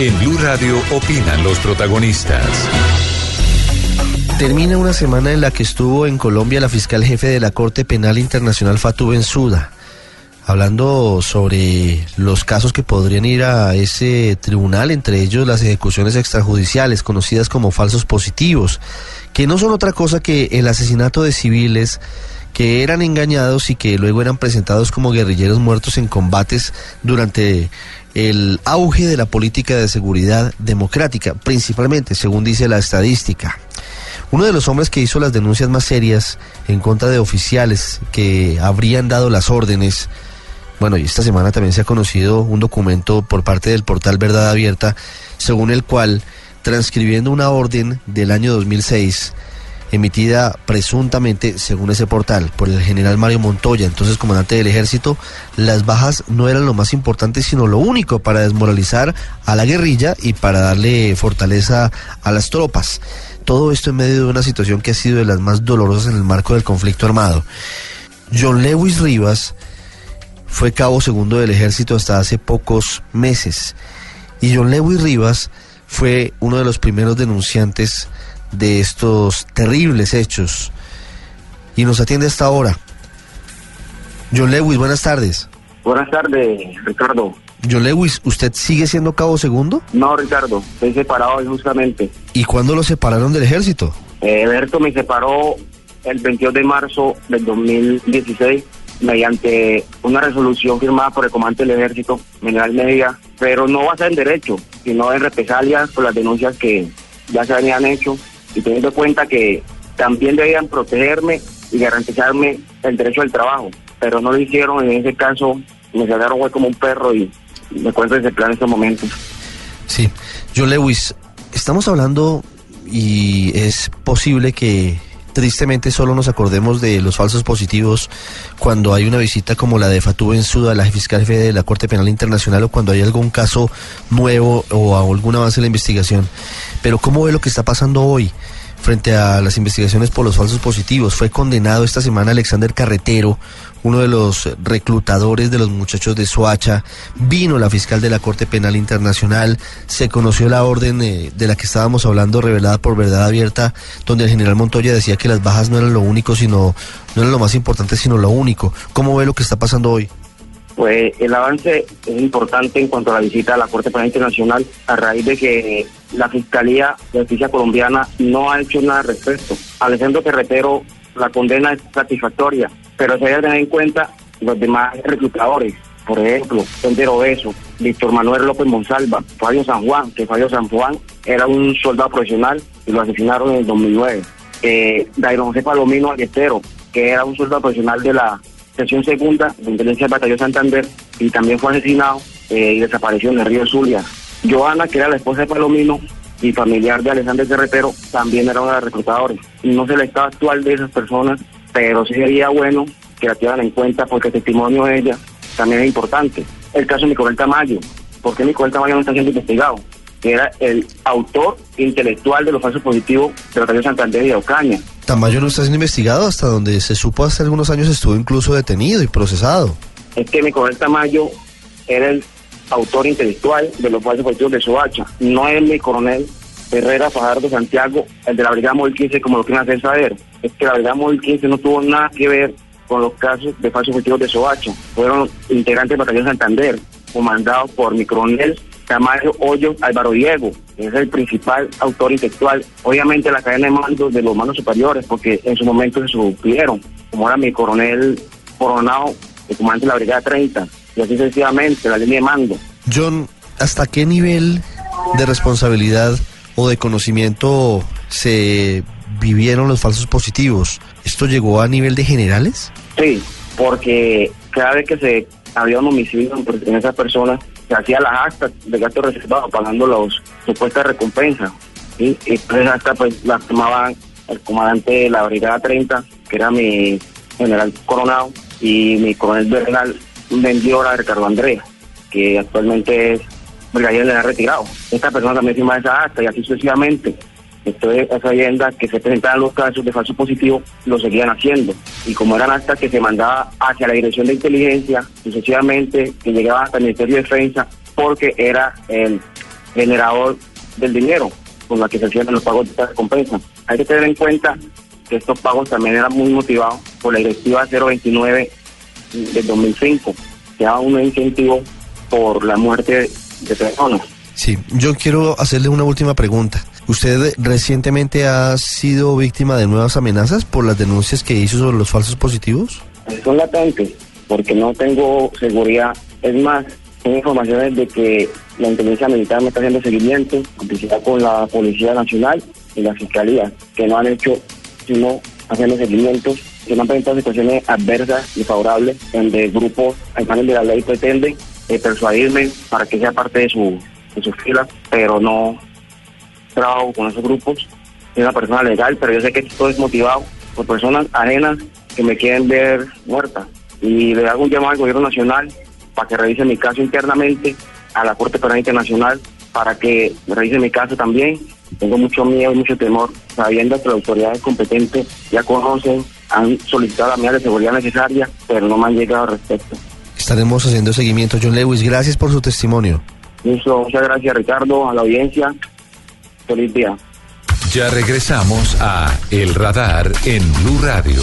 En Blue Radio opinan los protagonistas. Termina una semana en la que estuvo en Colombia la fiscal jefe de la Corte Penal Internacional Fatou Bensouda, hablando sobre los casos que podrían ir a ese tribunal, entre ellos las ejecuciones extrajudiciales, conocidas como falsos positivos, que no son otra cosa que el asesinato de civiles que eran engañados y que luego eran presentados como guerrilleros muertos en combates durante el auge de la política de seguridad democrática, principalmente, según dice la estadística. Uno de los hombres que hizo las denuncias más serias en contra de oficiales que habrían dado las órdenes, bueno, y esta semana también se ha conocido un documento por parte del portal Verdad Abierta, según el cual, transcribiendo una orden del año 2006, emitida presuntamente, según ese portal, por el general Mario Montoya, entonces comandante del ejército, las bajas no eran lo más importante, sino lo único para desmoralizar a la guerrilla y para darle fortaleza a las tropas. Todo esto en medio de una situación que ha sido de las más dolorosas en el marco del conflicto armado. John Lewis Rivas fue cabo segundo del ejército hasta hace pocos meses. Y John Lewis Rivas fue uno de los primeros denunciantes de estos terribles hechos. Y nos atiende hasta ahora. John Lewis, buenas tardes. Buenas tardes, Ricardo. John Lewis, ¿usted sigue siendo cabo segundo? No, Ricardo, estoy separado justamente. ¿Y cuándo lo separaron del ejército? Eh, Berto me separó el 22 de marzo del 2016 mediante una resolución firmada por el comandante del ejército, general Media, pero no va a ser en derecho, sino en represalias por las denuncias que ya se habían hecho y teniendo en cuenta que también debían protegerme y garantizarme el derecho al trabajo, pero no lo hicieron, en ese caso me sacaron como un perro y me cuento ese plan en estos momentos. Sí, John Lewis, estamos hablando y es posible que tristemente solo nos acordemos de los falsos positivos cuando hay una visita como la de Fatou Bensouda, la fiscal de la Corte Penal Internacional, o cuando hay algún caso nuevo o algún avance en la investigación. Pero ¿cómo ve lo que está pasando hoy? frente a las investigaciones por los falsos positivos. Fue condenado esta semana Alexander Carretero, uno de los reclutadores de los muchachos de Soacha. Vino la fiscal de la Corte Penal Internacional. Se conoció la orden eh, de la que estábamos hablando, revelada por Verdad Abierta, donde el general Montoya decía que las bajas no eran lo único, sino no eran lo más importante, sino lo único. ¿Cómo ve lo que está pasando hoy? Pues el avance es importante en cuanto a la visita a la Corte Penal Internacional a raíz de que la Fiscalía de Justicia Colombiana no ha hecho nada al respecto. Alejandro Carretero, la condena es satisfactoria, pero se debe tener en cuenta los demás reclutadores. Por ejemplo, Sendero Beso, Víctor Manuel López Monsalva, Fabio San Juan, que Fabio San Juan era un soldado profesional y lo asesinaron en el 2009. Eh, Dairon José Palomino Ayestero, que era un soldado profesional de la sección segunda de inteligencia del batallón Santander y también fue asesinado eh, y desapareció en el río Zulia. Joana, que era la esposa de Palomino y familiar de Alexander Carretero, también era una de las reclutadores. No sé el estado actual de esas personas, pero sí sería bueno que la tuvieran en cuenta porque el testimonio de ella también es importante. El caso de Nicolás Tamayo, ¿por qué Nicolás Tamayo no está siendo investigado? que era el autor intelectual de los falsos positivos de la batallón Santander y de Ocaña. Tamayo no está siendo investigado hasta donde se supo hace algunos años estuvo incluso detenido y procesado. Es que Nicolás Tamayo era el autor intelectual de los falsos positivos de Soacha, no es mi coronel Herrera Fajardo Santiago, el de la Brigada Móvil 15, como lo quieren hacer saber. Es que la Brigada Móvil 15 no tuvo nada que ver con los casos de falsos positivos de Soacha. Fueron integrantes del batallón Santander, comandados por mi coronel Tamayo Hoyo Álvaro Diego, que es el principal autor intelectual. Obviamente la cadena de mando de los mandos superiores, porque en su momento se supieron, como era mi coronel Coronado, el comandante de la Brigada 30, y así sucesivamente, la línea de mando. John, ¿hasta qué nivel de responsabilidad o de conocimiento se vivieron los falsos positivos? ¿Esto llegó a nivel de generales? Sí, porque cada vez que se había un homicidio en esas personas, se hacía las actas de gasto reservado pagando los supuestas recompensas. Y entonces hasta pues las tomaban el comandante de la Brigada 30, que era mi general Coronado, y mi coronel Bernal vendió a Ricardo Andrés, que actualmente es brigadier ha retirado. Esta persona también firma esa acta y así sucesivamente. Esa leyenda que se presentaban los casos de falso positivo lo seguían haciendo. Y como eran actas que se mandaba hacia la Dirección de Inteligencia, sucesivamente, que llegaba hasta el Ministerio de Defensa, porque era el generador del dinero con la que se hacían los pagos de esta recompensa. Hay que tener en cuenta que estos pagos también eran muy motivados por la directiva 029 del 2005, que daba un incentivo por la muerte de personas. Sí, yo quiero hacerle una última pregunta. ¿Usted recientemente ha sido víctima de nuevas amenazas por las denuncias que hizo sobre los falsos positivos? Son latentes, porque no tengo seguridad. Es más, tengo informaciones de que la inteligencia militar me está haciendo seguimiento, complicidad con la Policía Nacional y la Fiscalía, que no han hecho sino haciendo seguimientos, que no han presentado situaciones adversas y favorables, donde grupos al panel de la ley pretenden eh, persuadirme para que sea parte de, su, de sus filas, pero no trabajo con esos grupos. Soy una persona legal, pero yo sé que esto es motivado por personas ajenas que me quieren ver muerta. Y le hago un llamado al gobierno nacional para que revise mi caso internamente a la Corte Penal Internacional para que revise mi caso también. Tengo mucho miedo y mucho temor, sabiendo que las autoridades competentes ya conocen, han solicitado la medida de seguridad necesaria, pero no me han llegado al respecto. Estaremos haciendo seguimiento. John Lewis, gracias por su testimonio. muchas gracias Ricardo, a la audiencia. Feliz día. Ya regresamos a El Radar en Blue Radio.